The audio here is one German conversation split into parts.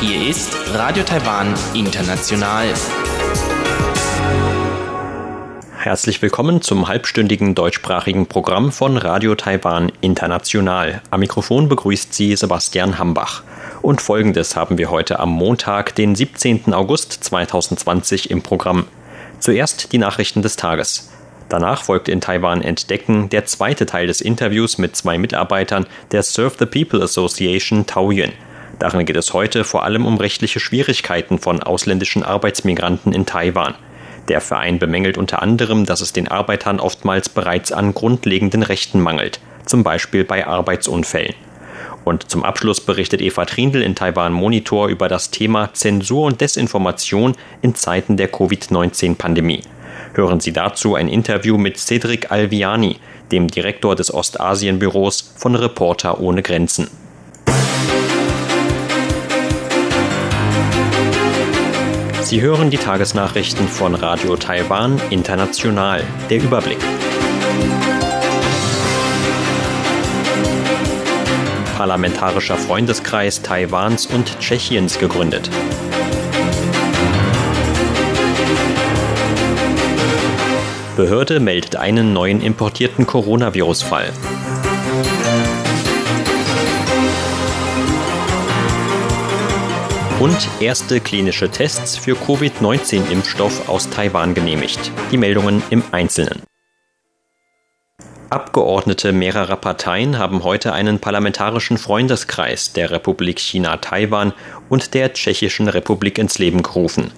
Hier ist Radio Taiwan International. Herzlich willkommen zum halbstündigen deutschsprachigen Programm von Radio Taiwan International. Am Mikrofon begrüßt Sie Sebastian Hambach. Und folgendes haben wir heute am Montag, den 17. August 2020 im Programm. Zuerst die Nachrichten des Tages. Danach folgt in Taiwan Entdecken der zweite Teil des Interviews mit zwei Mitarbeitern der Serve the People Association Taoyuan. Darin geht es heute vor allem um rechtliche Schwierigkeiten von ausländischen Arbeitsmigranten in Taiwan. Der Verein bemängelt unter anderem, dass es den Arbeitern oftmals bereits an grundlegenden Rechten mangelt, zum Beispiel bei Arbeitsunfällen. Und zum Abschluss berichtet Eva Trindl in Taiwan Monitor über das Thema Zensur und Desinformation in Zeiten der Covid-19-Pandemie. Hören Sie dazu ein Interview mit Cedric Alviani, dem Direktor des Ostasienbüros von Reporter ohne Grenzen. Sie hören die Tagesnachrichten von Radio Taiwan International. Der Überblick. Parlamentarischer Freundeskreis Taiwans und Tschechiens gegründet. Behörde meldet einen neuen importierten Coronavirus-Fall. Und erste klinische Tests für Covid-19-Impfstoff aus Taiwan genehmigt. Die Meldungen im Einzelnen. Abgeordnete mehrerer Parteien haben heute einen parlamentarischen Freundeskreis der Republik China-Taiwan und der Tschechischen Republik ins Leben gerufen.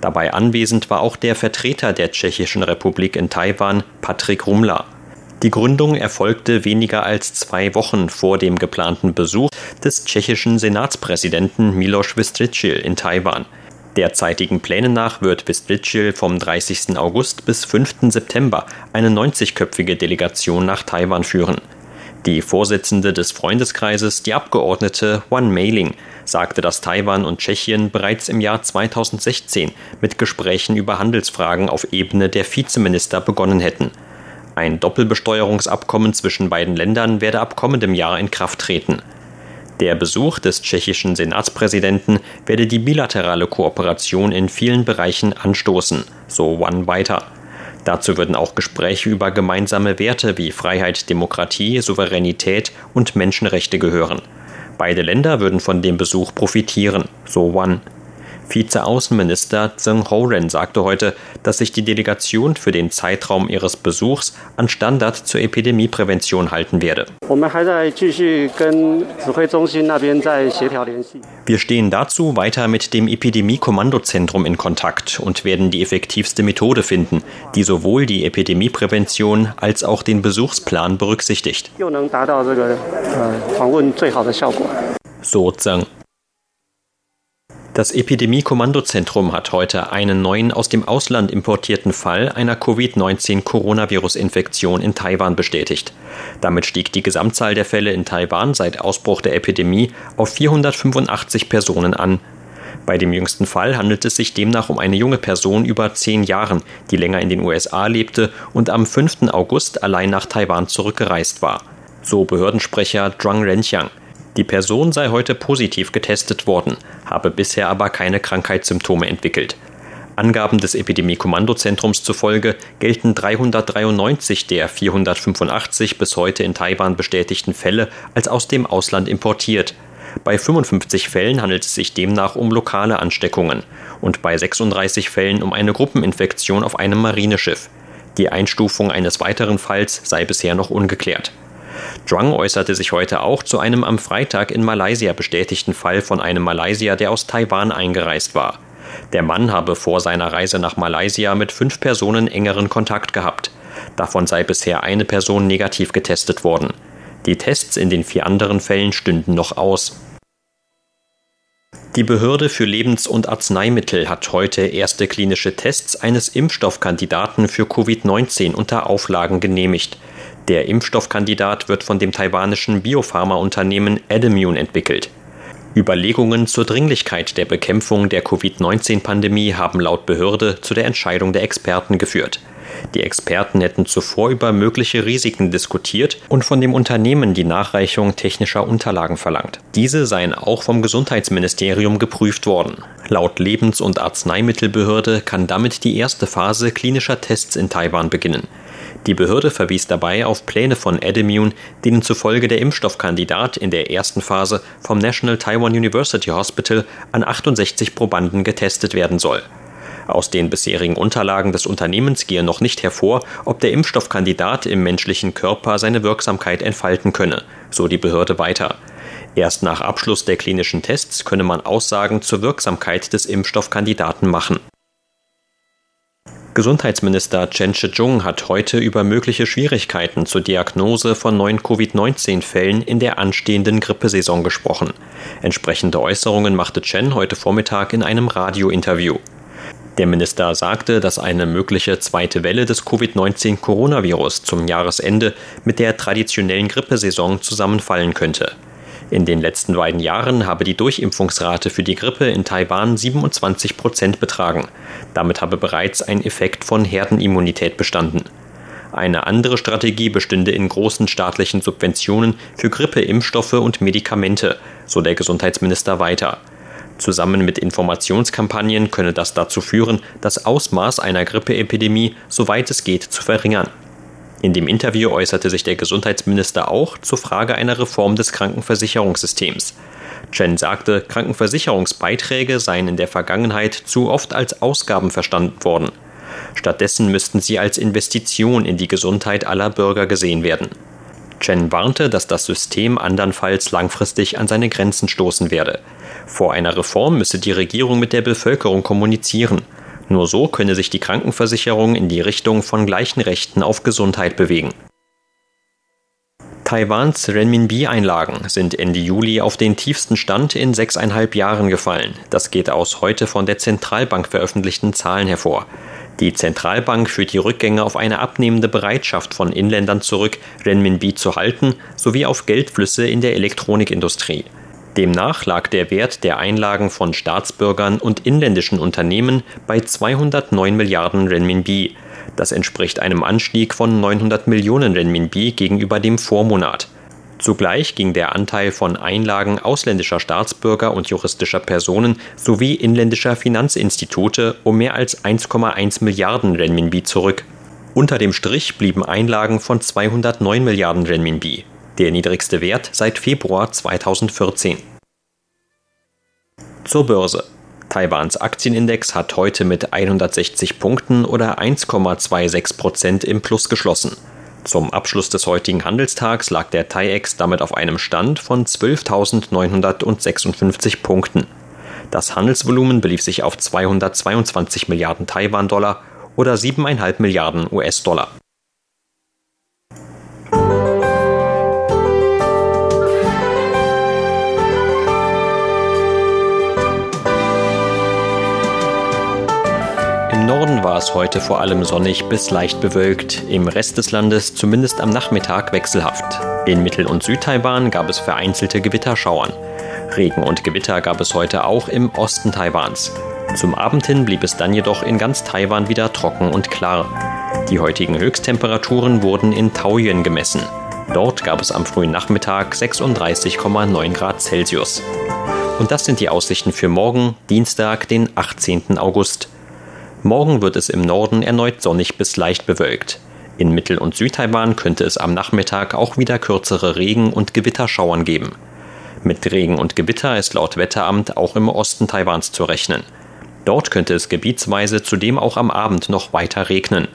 Dabei anwesend war auch der Vertreter der Tschechischen Republik in Taiwan, Patrick Rumler. Die Gründung erfolgte weniger als zwei Wochen vor dem geplanten Besuch des tschechischen Senatspräsidenten Miloš Vystrčil in Taiwan. Derzeitigen Plänen nach wird Vystrčil vom 30. August bis 5. September eine 90-köpfige Delegation nach Taiwan führen. Die Vorsitzende des Freundeskreises, die Abgeordnete Wan Meiling, sagte, dass Taiwan und Tschechien bereits im Jahr 2016 mit Gesprächen über Handelsfragen auf Ebene der Vizeminister begonnen hätten. Ein Doppelbesteuerungsabkommen zwischen beiden Ländern werde ab kommendem Jahr in Kraft treten. Der Besuch des tschechischen Senatspräsidenten werde die bilaterale Kooperation in vielen Bereichen anstoßen, so One weiter. Dazu würden auch Gespräche über gemeinsame Werte wie Freiheit, Demokratie, Souveränität und Menschenrechte gehören. Beide Länder würden von dem Besuch profitieren, so One. Vizeaußenminister Zheng Horen sagte heute, dass sich die Delegation für den Zeitraum ihres Besuchs an Standard zur Epidemieprävention halten werde. Wir stehen dazu weiter mit dem Epidemie-Kommandozentrum in Kontakt und werden die effektivste Methode finden, die sowohl die Epidemieprävention als auch den Besuchsplan berücksichtigt. So Zheng. Das Epidemie-Kommandozentrum hat heute einen neuen aus dem Ausland importierten Fall einer Covid-19-Coronavirus-Infektion in Taiwan bestätigt. Damit stieg die Gesamtzahl der Fälle in Taiwan seit Ausbruch der Epidemie auf 485 Personen an. Bei dem jüngsten Fall handelt es sich demnach um eine junge Person über zehn Jahren, die länger in den USA lebte und am 5. August allein nach Taiwan zurückgereist war. So Behördensprecher Zhuang Renqiang. Die Person sei heute positiv getestet worden, habe bisher aber keine Krankheitssymptome entwickelt. Angaben des Epidemie-Kommandozentrums zufolge gelten 393 der 485 bis heute in Taiwan bestätigten Fälle als aus dem Ausland importiert. Bei 55 Fällen handelt es sich demnach um lokale Ansteckungen und bei 36 Fällen um eine Gruppeninfektion auf einem Marineschiff. Die Einstufung eines weiteren Falls sei bisher noch ungeklärt. Zhuang äußerte sich heute auch zu einem am Freitag in Malaysia bestätigten Fall von einem Malaysier, der aus Taiwan eingereist war. Der Mann habe vor seiner Reise nach Malaysia mit fünf Personen engeren Kontakt gehabt. Davon sei bisher eine Person negativ getestet worden. Die Tests in den vier anderen Fällen stünden noch aus. Die Behörde für Lebens- und Arzneimittel hat heute erste klinische Tests eines Impfstoffkandidaten für Covid-19 unter Auflagen genehmigt. Der Impfstoffkandidat wird von dem taiwanischen Biopharmaunternehmen Adamune entwickelt. Überlegungen zur Dringlichkeit der Bekämpfung der Covid-19-Pandemie haben laut Behörde zu der Entscheidung der Experten geführt. Die Experten hätten zuvor über mögliche Risiken diskutiert und von dem Unternehmen die Nachreichung technischer Unterlagen verlangt. Diese seien auch vom Gesundheitsministerium geprüft worden. Laut Lebens- und Arzneimittelbehörde kann damit die erste Phase klinischer Tests in Taiwan beginnen. Die Behörde verwies dabei auf Pläne von Edimune, denen zufolge der Impfstoffkandidat in der ersten Phase vom National Taiwan University Hospital an 68 Probanden getestet werden soll. Aus den bisherigen Unterlagen des Unternehmens gehe noch nicht hervor, ob der Impfstoffkandidat im menschlichen Körper seine Wirksamkeit entfalten könne, so die Behörde weiter. Erst nach Abschluss der klinischen Tests könne man Aussagen zur Wirksamkeit des Impfstoffkandidaten machen. Gesundheitsminister Chen Shih-chung hat heute über mögliche Schwierigkeiten zur Diagnose von neuen Covid-19-Fällen in der anstehenden Grippesaison gesprochen. Entsprechende Äußerungen machte Chen heute Vormittag in einem Radiointerview. Der Minister sagte, dass eine mögliche zweite Welle des Covid-19-Coronavirus zum Jahresende mit der traditionellen Grippesaison zusammenfallen könnte. In den letzten beiden Jahren habe die Durchimpfungsrate für die Grippe in Taiwan 27 Prozent betragen. Damit habe bereits ein Effekt von Herdenimmunität bestanden. Eine andere Strategie bestünde in großen staatlichen Subventionen für Grippeimpfstoffe und Medikamente, so der Gesundheitsminister weiter. Zusammen mit Informationskampagnen könne das dazu führen, das Ausmaß einer Grippeepidemie, soweit es geht, zu verringern. In dem Interview äußerte sich der Gesundheitsminister auch zur Frage einer Reform des Krankenversicherungssystems. Chen sagte, Krankenversicherungsbeiträge seien in der Vergangenheit zu oft als Ausgaben verstanden worden. Stattdessen müssten sie als Investition in die Gesundheit aller Bürger gesehen werden. Chen warnte, dass das System andernfalls langfristig an seine Grenzen stoßen werde. Vor einer Reform müsse die Regierung mit der Bevölkerung kommunizieren. Nur so könne sich die Krankenversicherung in die Richtung von gleichen Rechten auf Gesundheit bewegen. Taiwans Renminbi-Einlagen sind Ende Juli auf den tiefsten Stand in sechseinhalb Jahren gefallen. Das geht aus heute von der Zentralbank veröffentlichten Zahlen hervor. Die Zentralbank führt die Rückgänge auf eine abnehmende Bereitschaft von Inländern zurück, Renminbi zu halten, sowie auf Geldflüsse in der Elektronikindustrie. Demnach lag der Wert der Einlagen von Staatsbürgern und inländischen Unternehmen bei 209 Milliarden Renminbi. Das entspricht einem Anstieg von 900 Millionen Renminbi gegenüber dem Vormonat. Zugleich ging der Anteil von Einlagen ausländischer Staatsbürger und juristischer Personen sowie inländischer Finanzinstitute um mehr als 1,1 Milliarden Renminbi zurück. Unter dem Strich blieben Einlagen von 209 Milliarden Renminbi, der niedrigste Wert seit Februar 2014. Zur Börse. Taiwans Aktienindex hat heute mit 160 Punkten oder 1,26 Prozent im Plus geschlossen. Zum Abschluss des heutigen Handelstags lag der TAIEX damit auf einem Stand von 12.956 Punkten. Das Handelsvolumen belief sich auf 222 Milliarden Taiwan-Dollar oder 7,5 Milliarden US-Dollar. Norden war es heute vor allem sonnig bis leicht bewölkt, im Rest des Landes zumindest am Nachmittag wechselhaft. In Mittel- und Südtaiwan gab es vereinzelte Gewitterschauern. Regen und Gewitter gab es heute auch im Osten Taiwans. Zum Abend hin blieb es dann jedoch in ganz Taiwan wieder trocken und klar. Die heutigen Höchsttemperaturen wurden in Taoyuan gemessen. Dort gab es am frühen Nachmittag 36,9 Grad Celsius. Und das sind die Aussichten für morgen, Dienstag, den 18. August. Morgen wird es im Norden erneut sonnig bis leicht bewölkt. In Mittel- und Südtaiwan könnte es am Nachmittag auch wieder kürzere Regen- und Gewitterschauern geben. Mit Regen und Gewitter ist laut Wetteramt auch im Osten Taiwans zu rechnen. Dort könnte es gebietsweise zudem auch am Abend noch weiter regnen.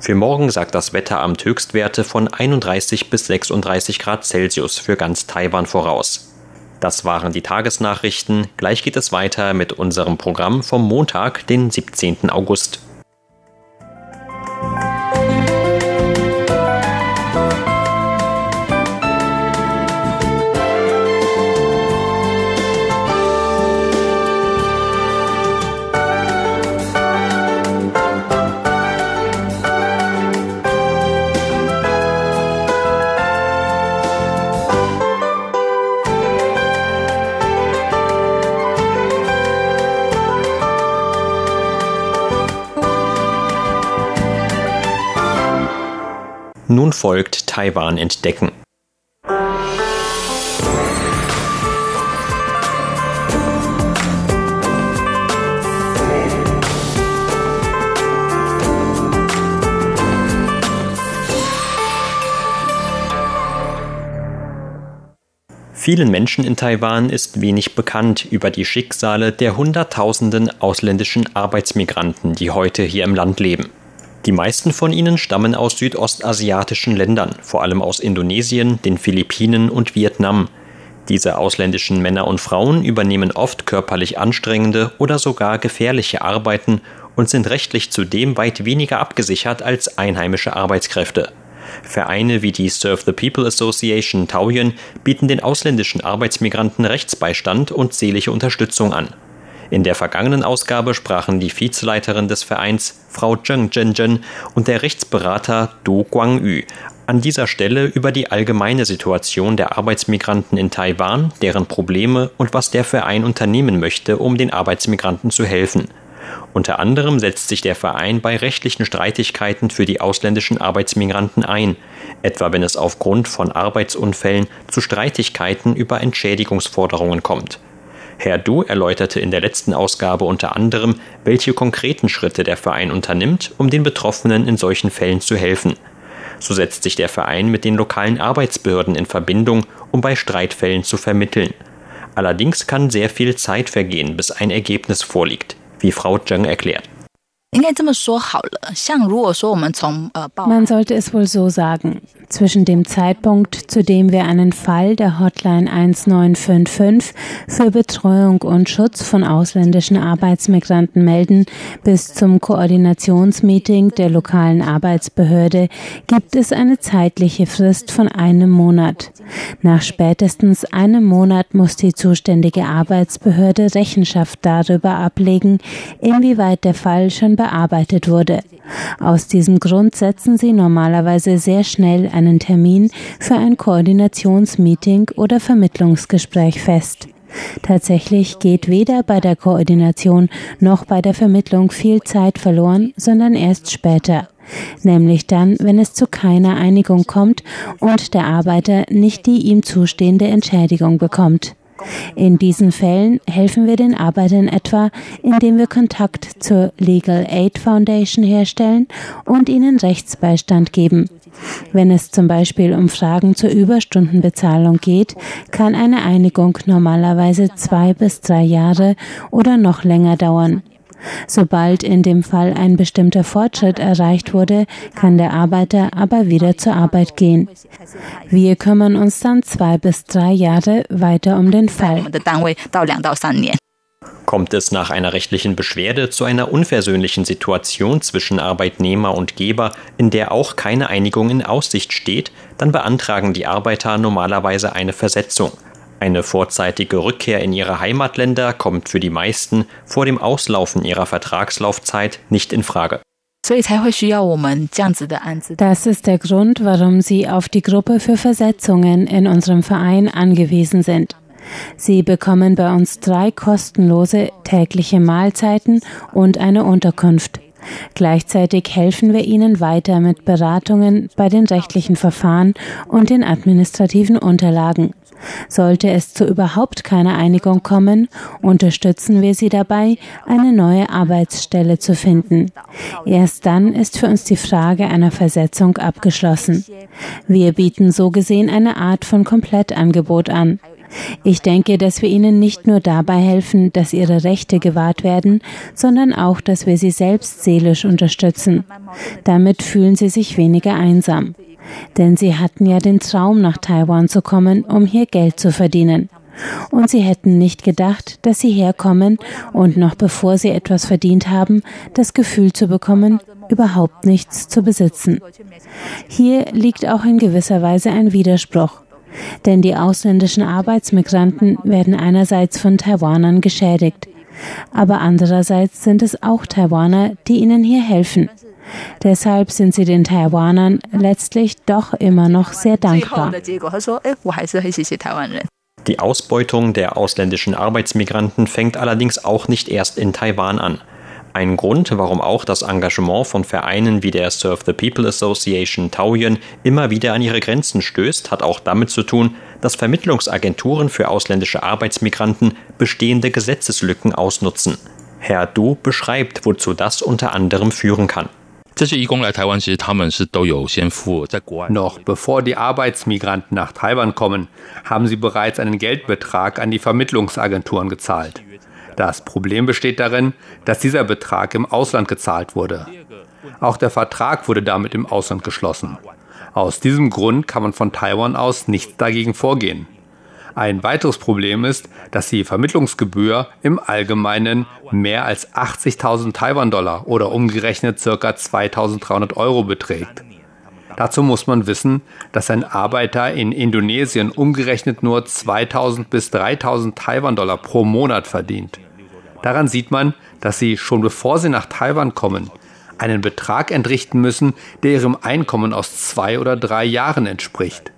Für morgen sagt das Wetteramt Höchstwerte von 31 bis 36 Grad Celsius für ganz Taiwan voraus. Das waren die Tagesnachrichten. Gleich geht es weiter mit unserem Programm vom Montag, den 17. August. Folgt Taiwan entdecken. Vielen Menschen in Taiwan ist wenig bekannt über die Schicksale der Hunderttausenden ausländischen Arbeitsmigranten, die heute hier im Land leben. Die meisten von ihnen stammen aus südostasiatischen Ländern, vor allem aus Indonesien, den Philippinen und Vietnam. Diese ausländischen Männer und Frauen übernehmen oft körperlich anstrengende oder sogar gefährliche Arbeiten und sind rechtlich zudem weit weniger abgesichert als einheimische Arbeitskräfte. Vereine wie die Serve the People Association Taoyuan bieten den ausländischen Arbeitsmigranten Rechtsbeistand und seelische Unterstützung an. In der vergangenen Ausgabe sprachen die Vizeleiterin des Vereins, Frau Zheng Zhenzhen, und der Rechtsberater Du Guangyu an dieser Stelle über die allgemeine Situation der Arbeitsmigranten in Taiwan, deren Probleme und was der Verein unternehmen möchte, um den Arbeitsmigranten zu helfen. Unter anderem setzt sich der Verein bei rechtlichen Streitigkeiten für die ausländischen Arbeitsmigranten ein, etwa wenn es aufgrund von Arbeitsunfällen zu Streitigkeiten über Entschädigungsforderungen kommt. Herr Du erläuterte in der letzten Ausgabe unter anderem, welche konkreten Schritte der Verein unternimmt, um den Betroffenen in solchen Fällen zu helfen. So setzt sich der Verein mit den lokalen Arbeitsbehörden in Verbindung, um bei Streitfällen zu vermitteln. Allerdings kann sehr viel Zeit vergehen, bis ein Ergebnis vorliegt wie Frau Zheng erklärt. Man sollte es wohl so sagen. Zwischen dem Zeitpunkt, zu dem wir einen Fall der Hotline 1955 für Betreuung und Schutz von ausländischen Arbeitsmigranten melden, bis zum Koordinationsmeeting der lokalen Arbeitsbehörde gibt es eine zeitliche Frist von einem Monat. Nach spätestens einem Monat muss die zuständige Arbeitsbehörde Rechenschaft darüber ablegen, inwieweit der Fall schon bearbeitet wurde. Aus diesem Grund setzen sie normalerweise sehr schnell einen Termin für ein Koordinationsmeeting oder Vermittlungsgespräch fest. Tatsächlich geht weder bei der Koordination noch bei der Vermittlung viel Zeit verloren, sondern erst später. Nämlich dann, wenn es zu keiner Einigung kommt und der Arbeiter nicht die ihm zustehende Entschädigung bekommt. In diesen Fällen helfen wir den Arbeitern etwa, indem wir Kontakt zur Legal Aid Foundation herstellen und ihnen Rechtsbeistand geben. Wenn es zum Beispiel um Fragen zur Überstundenbezahlung geht, kann eine Einigung normalerweise zwei bis drei Jahre oder noch länger dauern. Sobald in dem Fall ein bestimmter Fortschritt erreicht wurde, kann der Arbeiter aber wieder zur Arbeit gehen. Wir kümmern uns dann zwei bis drei Jahre weiter um den Fall. Kommt es nach einer rechtlichen Beschwerde zu einer unversöhnlichen Situation zwischen Arbeitnehmer und Geber, in der auch keine Einigung in Aussicht steht, dann beantragen die Arbeiter normalerweise eine Versetzung. Eine vorzeitige Rückkehr in ihre Heimatländer kommt für die meisten vor dem Auslaufen ihrer Vertragslaufzeit nicht in Frage. Das ist der Grund, warum Sie auf die Gruppe für Versetzungen in unserem Verein angewiesen sind. Sie bekommen bei uns drei kostenlose tägliche Mahlzeiten und eine Unterkunft. Gleichzeitig helfen wir Ihnen weiter mit Beratungen bei den rechtlichen Verfahren und den administrativen Unterlagen. Sollte es zu überhaupt keiner Einigung kommen, unterstützen wir Sie dabei, eine neue Arbeitsstelle zu finden. Erst dann ist für uns die Frage einer Versetzung abgeschlossen. Wir bieten so gesehen eine Art von Komplettangebot an. Ich denke, dass wir ihnen nicht nur dabei helfen, dass ihre Rechte gewahrt werden, sondern auch, dass wir sie selbst seelisch unterstützen. Damit fühlen sie sich weniger einsam. Denn sie hatten ja den Traum, nach Taiwan zu kommen, um hier Geld zu verdienen. Und sie hätten nicht gedacht, dass sie herkommen und noch bevor sie etwas verdient haben, das Gefühl zu bekommen, überhaupt nichts zu besitzen. Hier liegt auch in gewisser Weise ein Widerspruch. Denn die ausländischen Arbeitsmigranten werden einerseits von Taiwanern geschädigt, aber andererseits sind es auch Taiwaner, die ihnen hier helfen. Deshalb sind sie den Taiwanern letztlich doch immer noch sehr dankbar. Die Ausbeutung der ausländischen Arbeitsmigranten fängt allerdings auch nicht erst in Taiwan an. Ein Grund, warum auch das Engagement von Vereinen wie der Serve the People Association Taoyuan immer wieder an ihre Grenzen stößt, hat auch damit zu tun, dass Vermittlungsagenturen für ausländische Arbeitsmigranten bestehende Gesetzeslücken ausnutzen. Herr Du beschreibt, wozu das unter anderem führen kann. Noch bevor die Arbeitsmigranten nach Taiwan kommen, haben sie bereits einen Geldbetrag an die Vermittlungsagenturen gezahlt. Das Problem besteht darin, dass dieser Betrag im Ausland gezahlt wurde. Auch der Vertrag wurde damit im Ausland geschlossen. Aus diesem Grund kann man von Taiwan aus nichts dagegen vorgehen. Ein weiteres Problem ist, dass die Vermittlungsgebühr im Allgemeinen mehr als 80.000 Taiwan-Dollar oder umgerechnet ca. 2.300 Euro beträgt. Dazu muss man wissen, dass ein Arbeiter in Indonesien umgerechnet nur 2.000 bis 3.000 Taiwan-Dollar pro Monat verdient. Daran sieht man, dass sie schon bevor sie nach Taiwan kommen, einen Betrag entrichten müssen, der ihrem Einkommen aus zwei oder drei Jahren entspricht.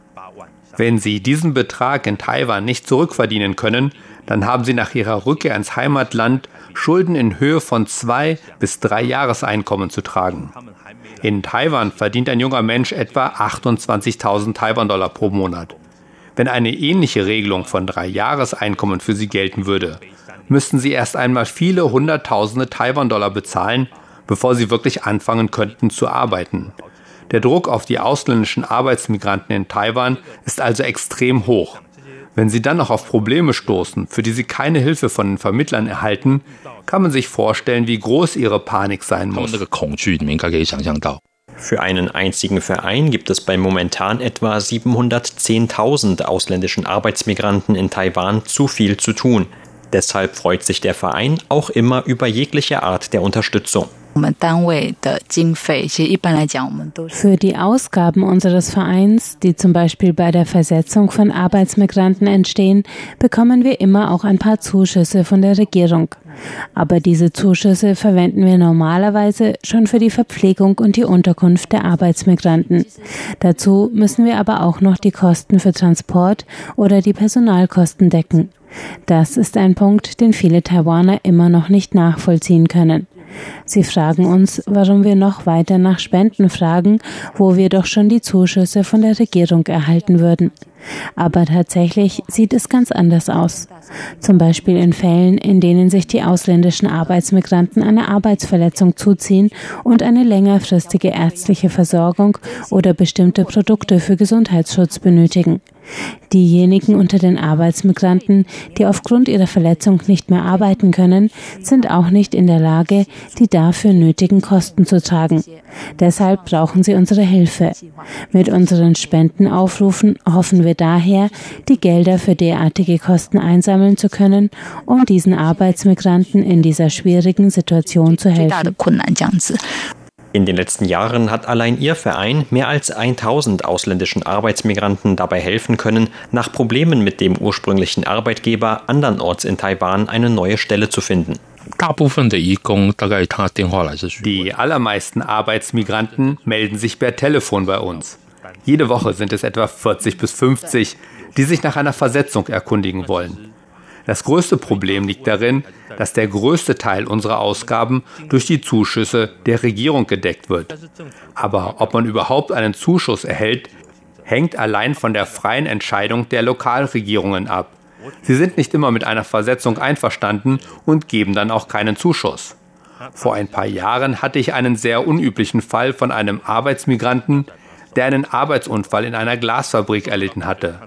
Wenn sie diesen Betrag in Taiwan nicht zurückverdienen können, dann haben sie nach ihrer Rückkehr ins Heimatland Schulden in Höhe von zwei bis drei Jahreseinkommen zu tragen. In Taiwan verdient ein junger Mensch etwa 28.000 Taiwan-Dollar pro Monat. Wenn eine ähnliche Regelung von drei Jahreseinkommen für sie gelten würde, müssten sie erst einmal viele Hunderttausende Taiwan-Dollar bezahlen, bevor sie wirklich anfangen könnten zu arbeiten. Der Druck auf die ausländischen Arbeitsmigranten in Taiwan ist also extrem hoch. Wenn sie dann noch auf Probleme stoßen, für die sie keine Hilfe von den Vermittlern erhalten, kann man sich vorstellen, wie groß ihre Panik sein muss. Für einen einzigen Verein gibt es bei momentan etwa 710.000 ausländischen Arbeitsmigranten in Taiwan zu viel zu tun. Deshalb freut sich der Verein auch immer über jegliche Art der Unterstützung. Für die Ausgaben unseres Vereins, die zum Beispiel bei der Versetzung von Arbeitsmigranten entstehen, bekommen wir immer auch ein paar Zuschüsse von der Regierung. Aber diese Zuschüsse verwenden wir normalerweise schon für die Verpflegung und die Unterkunft der Arbeitsmigranten. Dazu müssen wir aber auch noch die Kosten für Transport oder die Personalkosten decken. Das ist ein Punkt, den viele Taiwaner immer noch nicht nachvollziehen können. Sie fragen uns, warum wir noch weiter nach Spenden fragen, wo wir doch schon die Zuschüsse von der Regierung erhalten würden. Aber tatsächlich sieht es ganz anders aus. Zum Beispiel in Fällen, in denen sich die ausländischen Arbeitsmigranten eine Arbeitsverletzung zuziehen und eine längerfristige ärztliche Versorgung oder bestimmte Produkte für Gesundheitsschutz benötigen. Diejenigen unter den Arbeitsmigranten, die aufgrund ihrer Verletzung nicht mehr arbeiten können, sind auch nicht in der Lage, die dafür nötigen Kosten zu tragen. Deshalb brauchen sie unsere Hilfe. Mit unseren Spendenaufrufen hoffen wir daher, die Gelder für derartige Kosten einsammeln zu können, um diesen Arbeitsmigranten in dieser schwierigen Situation zu helfen. In den letzten Jahren hat allein ihr Verein mehr als 1000 ausländischen Arbeitsmigranten dabei helfen können, nach Problemen mit dem ursprünglichen Arbeitgeber andernorts in Taiwan eine neue Stelle zu finden. Die allermeisten Arbeitsmigranten melden sich per Telefon bei uns. Jede Woche sind es etwa 40 bis 50, die sich nach einer Versetzung erkundigen wollen. Das größte Problem liegt darin, dass der größte Teil unserer Ausgaben durch die Zuschüsse der Regierung gedeckt wird. Aber ob man überhaupt einen Zuschuss erhält, hängt allein von der freien Entscheidung der Lokalregierungen ab. Sie sind nicht immer mit einer Versetzung einverstanden und geben dann auch keinen Zuschuss. Vor ein paar Jahren hatte ich einen sehr unüblichen Fall von einem Arbeitsmigranten, der einen Arbeitsunfall in einer Glasfabrik erlitten hatte.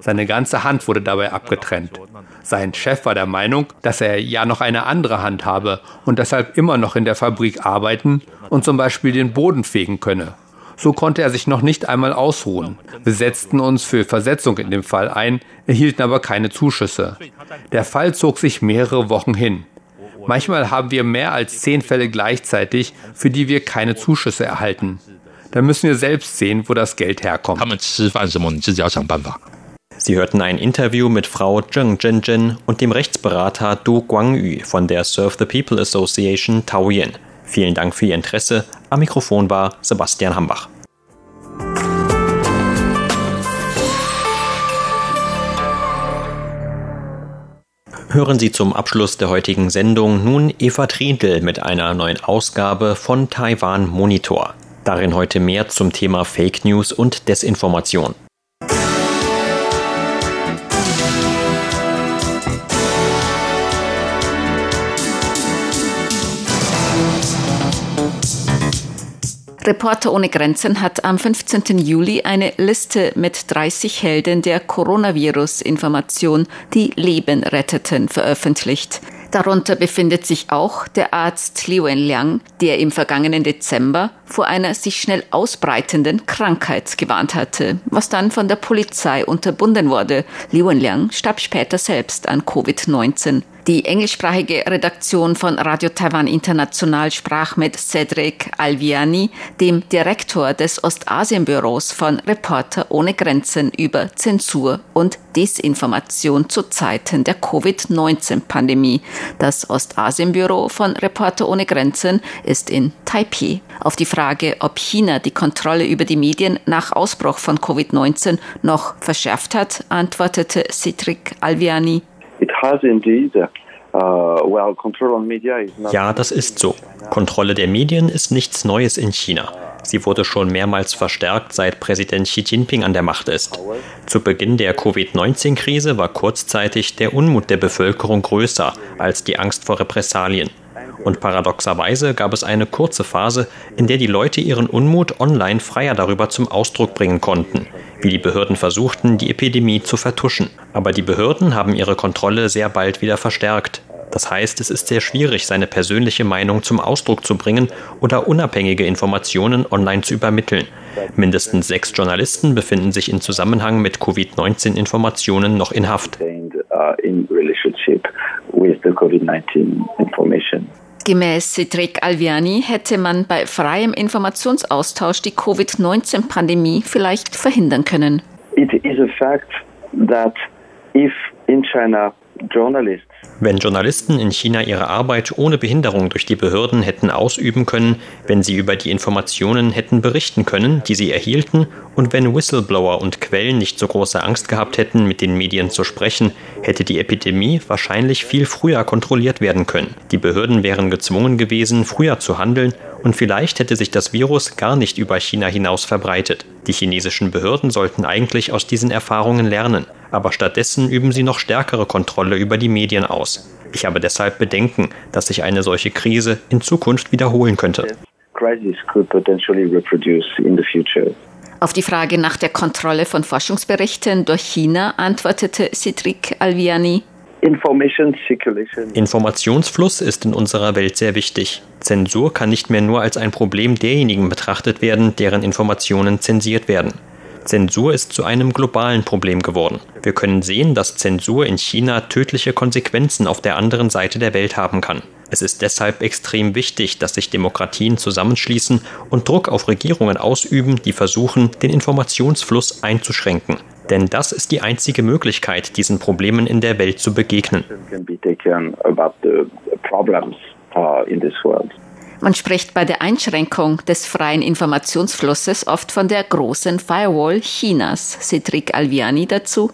Seine ganze Hand wurde dabei abgetrennt. Sein Chef war der Meinung, dass er ja noch eine andere Hand habe und deshalb immer noch in der Fabrik arbeiten und zum Beispiel den Boden fegen könne. So konnte er sich noch nicht einmal ausruhen. Wir setzten uns für Versetzung in dem Fall ein, erhielten aber keine Zuschüsse. Der Fall zog sich mehrere Wochen hin. Manchmal haben wir mehr als zehn Fälle gleichzeitig, für die wir keine Zuschüsse erhalten. Da müssen wir selbst sehen, wo das Geld herkommt. Sie hörten ein Interview mit Frau Zheng Zhenzhen und dem Rechtsberater Du Guangyu von der Serve the People Association Taoyuan. Vielen Dank für Ihr Interesse. Am Mikrofon war Sebastian Hambach. Hören Sie zum Abschluss der heutigen Sendung nun Eva Triedl mit einer neuen Ausgabe von Taiwan Monitor. Darin heute mehr zum Thema Fake News und Desinformation. Reporter ohne Grenzen hat am 15. Juli eine Liste mit 30 Helden der Coronavirus-Information, die Leben retteten, veröffentlicht. Darunter befindet sich auch der Arzt Liu Liang, der im vergangenen Dezember vor einer sich schnell ausbreitenden Krankheit gewarnt hatte, was dann von der Polizei unterbunden wurde. Liu Liang starb später selbst an Covid-19. Die englischsprachige Redaktion von Radio Taiwan International sprach mit Cedric Alviani, dem Direktor des Ostasienbüros von Reporter ohne Grenzen über Zensur und Desinformation zu Zeiten der Covid-19-Pandemie. Das Ostasienbüro von Reporter ohne Grenzen ist in Taipei. Auf die Frage, ob China die Kontrolle über die Medien nach Ausbruch von Covid-19 noch verschärft hat, antwortete Cedric Alviani. Uh, ja, das ist so. Kontrolle der Medien ist nichts Neues in China. Sie wurde schon mehrmals verstärkt, seit Präsident Xi Jinping an der Macht ist. Zu Beginn der Covid-19-Krise war kurzzeitig der Unmut der Bevölkerung größer als die Angst vor Repressalien. Und paradoxerweise gab es eine kurze Phase, in der die Leute ihren Unmut online freier darüber zum Ausdruck bringen konnten, wie die Behörden versuchten, die Epidemie zu vertuschen. Aber die Behörden haben ihre Kontrolle sehr bald wieder verstärkt. Das heißt, es ist sehr schwierig, seine persönliche Meinung zum Ausdruck zu bringen oder unabhängige Informationen online zu übermitteln. Mindestens sechs Journalisten befinden sich in Zusammenhang mit Covid-19-Informationen noch in Haft. Gemäß Cedric Alviani hätte man bei freiem Informationsaustausch die Covid-19-Pandemie vielleicht verhindern können. It is a fact that if in China wenn Journalisten in China ihre Arbeit ohne Behinderung durch die Behörden hätten ausüben können, wenn sie über die Informationen hätten berichten können, die sie erhielten, und wenn Whistleblower und Quellen nicht so große Angst gehabt hätten, mit den Medien zu sprechen, hätte die Epidemie wahrscheinlich viel früher kontrolliert werden können. Die Behörden wären gezwungen gewesen, früher zu handeln, und vielleicht hätte sich das Virus gar nicht über China hinaus verbreitet. Die chinesischen Behörden sollten eigentlich aus diesen Erfahrungen lernen aber stattdessen üben sie noch stärkere Kontrolle über die Medien aus. Ich habe deshalb Bedenken, dass sich eine solche Krise in Zukunft wiederholen könnte. Auf die Frage nach der Kontrolle von Forschungsberichten durch China antwortete Cedric Alviani. Informationsfluss ist in unserer Welt sehr wichtig. Zensur kann nicht mehr nur als ein Problem derjenigen betrachtet werden, deren Informationen zensiert werden. Zensur ist zu einem globalen Problem geworden. Wir können sehen, dass Zensur in China tödliche Konsequenzen auf der anderen Seite der Welt haben kann. Es ist deshalb extrem wichtig, dass sich Demokratien zusammenschließen und Druck auf Regierungen ausüben, die versuchen, den Informationsfluss einzuschränken. Denn das ist die einzige Möglichkeit, diesen Problemen in der Welt zu begegnen. Man spricht bei der Einschränkung des freien Informationsflusses oft von der großen Firewall Chinas. Cedric Alviani dazu.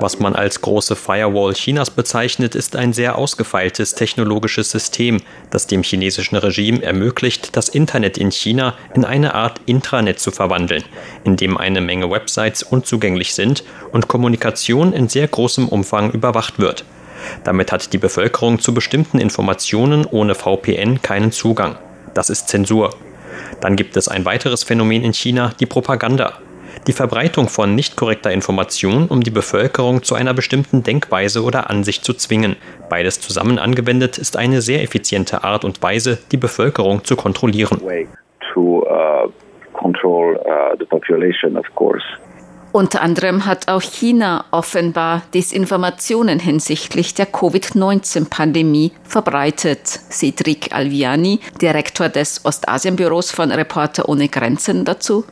Was man als große Firewall Chinas bezeichnet, ist ein sehr ausgefeiltes technologisches System, das dem chinesischen Regime ermöglicht, das Internet in China in eine Art Intranet zu verwandeln, in dem eine Menge Websites unzugänglich sind und Kommunikation in sehr großem Umfang überwacht wird. Damit hat die Bevölkerung zu bestimmten Informationen ohne VPN keinen Zugang. Das ist Zensur. Dann gibt es ein weiteres Phänomen in China, die Propaganda. Die Verbreitung von nicht korrekter Information, um die Bevölkerung zu einer bestimmten Denkweise oder Ansicht zu zwingen. Beides zusammen angewendet ist eine sehr effiziente Art und Weise, die Bevölkerung zu kontrollieren. To, uh, control, uh, Unter anderem hat auch China offenbar Desinformationen hinsichtlich der Covid-19-Pandemie verbreitet. Cedric Alviani, Direktor des Ostasienbüros von Reporter ohne Grenzen dazu.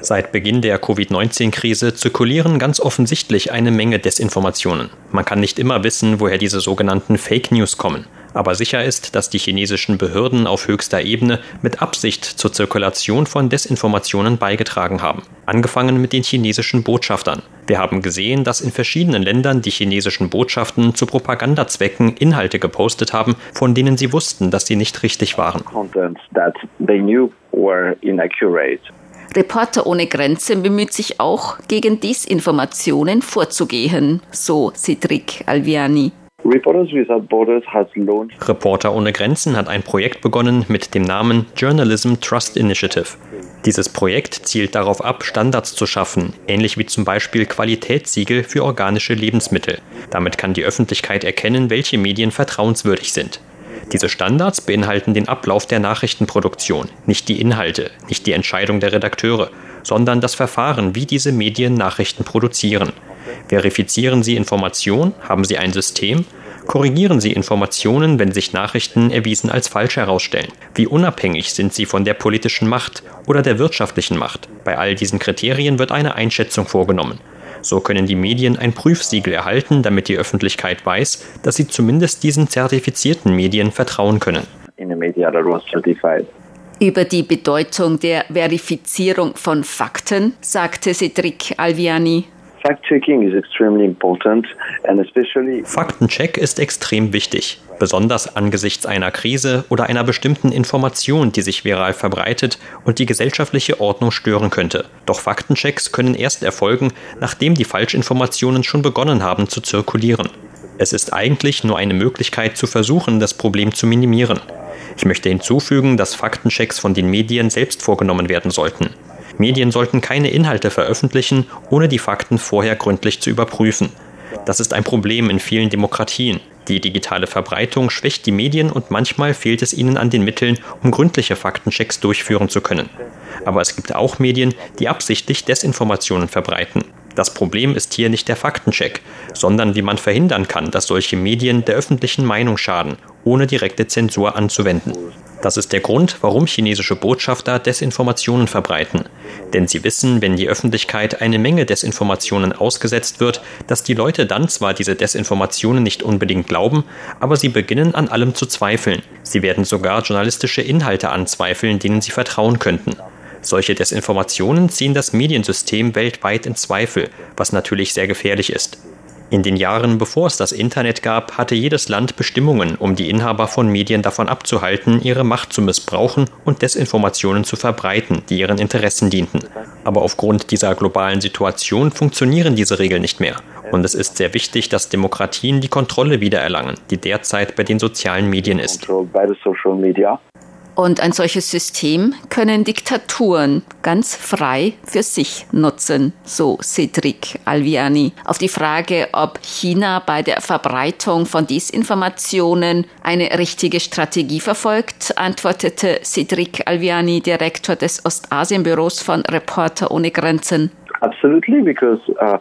Seit Beginn der Covid-19-Krise zirkulieren ganz offensichtlich eine Menge Desinformationen. Man kann nicht immer wissen, woher diese sogenannten Fake News kommen. Aber sicher ist, dass die chinesischen Behörden auf höchster Ebene mit Absicht zur Zirkulation von Desinformationen beigetragen haben. Angefangen mit den chinesischen Botschaftern. Wir haben gesehen, dass in verschiedenen Ländern die chinesischen Botschaften zu Propagandazwecken Inhalte gepostet haben, von denen sie wussten, dass sie nicht richtig waren. Reporter ohne Grenzen bemüht sich auch, gegen Desinformationen vorzugehen, so Cedric Alviani. Reporter ohne Grenzen hat ein Projekt begonnen mit dem Namen Journalism Trust Initiative. Dieses Projekt zielt darauf ab, Standards zu schaffen, ähnlich wie zum Beispiel Qualitätssiegel für organische Lebensmittel. Damit kann die Öffentlichkeit erkennen, welche Medien vertrauenswürdig sind. Diese Standards beinhalten den Ablauf der Nachrichtenproduktion, nicht die Inhalte, nicht die Entscheidung der Redakteure, sondern das Verfahren, wie diese Medien Nachrichten produzieren. Verifizieren Sie Informationen? Haben Sie ein System? Korrigieren Sie Informationen, wenn sich Nachrichten erwiesen als falsch herausstellen? Wie unabhängig sind sie von der politischen Macht oder der wirtschaftlichen Macht? Bei all diesen Kriterien wird eine Einschätzung vorgenommen. So können die Medien ein Prüfsiegel erhalten, damit die Öffentlichkeit weiß, dass sie zumindest diesen zertifizierten Medien vertrauen können. Über die Bedeutung der Verifizierung von Fakten sagte Cedric Alviani. Faktencheck ist extrem wichtig, besonders angesichts einer Krise oder einer bestimmten Information, die sich viral verbreitet und die gesellschaftliche Ordnung stören könnte. Doch Faktenchecks können erst erfolgen, nachdem die Falschinformationen schon begonnen haben zu zirkulieren. Es ist eigentlich nur eine Möglichkeit zu versuchen, das Problem zu minimieren. Ich möchte hinzufügen, dass Faktenchecks von den Medien selbst vorgenommen werden sollten. Medien sollten keine Inhalte veröffentlichen, ohne die Fakten vorher gründlich zu überprüfen. Das ist ein Problem in vielen Demokratien. Die digitale Verbreitung schwächt die Medien und manchmal fehlt es ihnen an den Mitteln, um gründliche Faktenchecks durchführen zu können. Aber es gibt auch Medien, die absichtlich Desinformationen verbreiten. Das Problem ist hier nicht der Faktencheck, sondern wie man verhindern kann, dass solche Medien der öffentlichen Meinung schaden, ohne direkte Zensur anzuwenden. Das ist der Grund, warum chinesische Botschafter Desinformationen verbreiten. Denn sie wissen, wenn die Öffentlichkeit eine Menge Desinformationen ausgesetzt wird, dass die Leute dann zwar diese Desinformationen nicht unbedingt glauben, aber sie beginnen an allem zu zweifeln. Sie werden sogar journalistische Inhalte anzweifeln, denen sie vertrauen könnten. Solche Desinformationen ziehen das Mediensystem weltweit in Zweifel, was natürlich sehr gefährlich ist. In den Jahren, bevor es das Internet gab, hatte jedes Land Bestimmungen, um die Inhaber von Medien davon abzuhalten, ihre Macht zu missbrauchen und Desinformationen zu verbreiten, die ihren Interessen dienten. Aber aufgrund dieser globalen Situation funktionieren diese Regeln nicht mehr. Und es ist sehr wichtig, dass Demokratien die Kontrolle wiedererlangen, die derzeit bei den sozialen Medien ist. Und ein solches System können Diktaturen ganz frei für sich nutzen, so Cedric Alviani. Auf die Frage, ob China bei der Verbreitung von Desinformationen eine richtige Strategie verfolgt, antwortete Cedric Alviani, Direktor des Ostasienbüros von Reporter ohne Grenzen. Uh,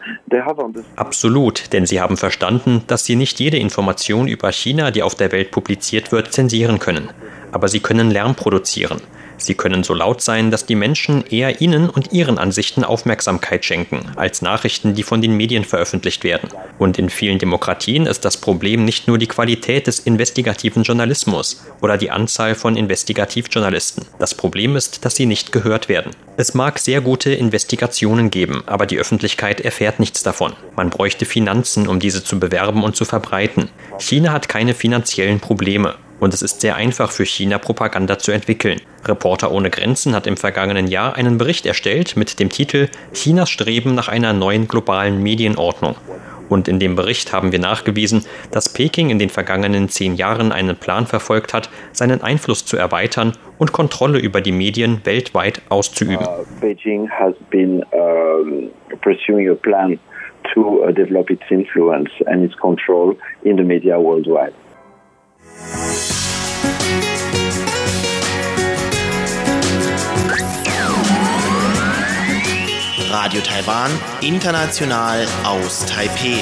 Absolut, denn sie haben verstanden, dass sie nicht jede Information über China, die auf der Welt publiziert wird, zensieren können aber sie können Lärm produzieren. Sie können so laut sein, dass die Menschen eher ihnen und ihren Ansichten Aufmerksamkeit schenken, als Nachrichten, die von den Medien veröffentlicht werden. Und in vielen Demokratien ist das Problem nicht nur die Qualität des investigativen Journalismus oder die Anzahl von Investigativjournalisten. Das Problem ist, dass sie nicht gehört werden. Es mag sehr gute Investigationen geben, aber die Öffentlichkeit erfährt nichts davon. Man bräuchte Finanzen, um diese zu bewerben und zu verbreiten. China hat keine finanziellen Probleme und es ist sehr einfach für China Propaganda zu entwickeln. Reporter ohne Grenzen hat im vergangenen Jahr einen Bericht erstellt mit dem Titel Chinas Streben nach einer neuen globalen Medienordnung. Und in dem Bericht haben wir nachgewiesen, dass Peking in den vergangenen zehn Jahren einen Plan verfolgt hat, seinen Einfluss zu erweitern und Kontrolle über die Medien weltweit auszuüben. Uh, Beijing has been uh, pursuing a plan to uh, develop its influence and its control in the media worldwide. Radio Taiwan, international aus Taipeh.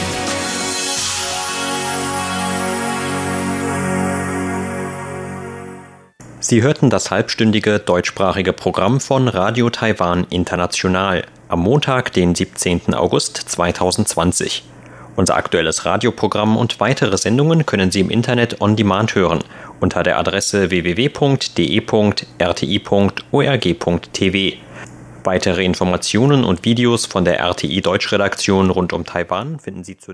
Sie hörten das halbstündige deutschsprachige Programm von Radio Taiwan International am Montag, den 17. August 2020. Unser aktuelles Radioprogramm und weitere Sendungen können Sie im Internet on demand hören unter der Adresse www.de.rti.org.tv. Weitere Informationen und Videos von der RTI Deutschredaktion rund um Taiwan finden Sie zu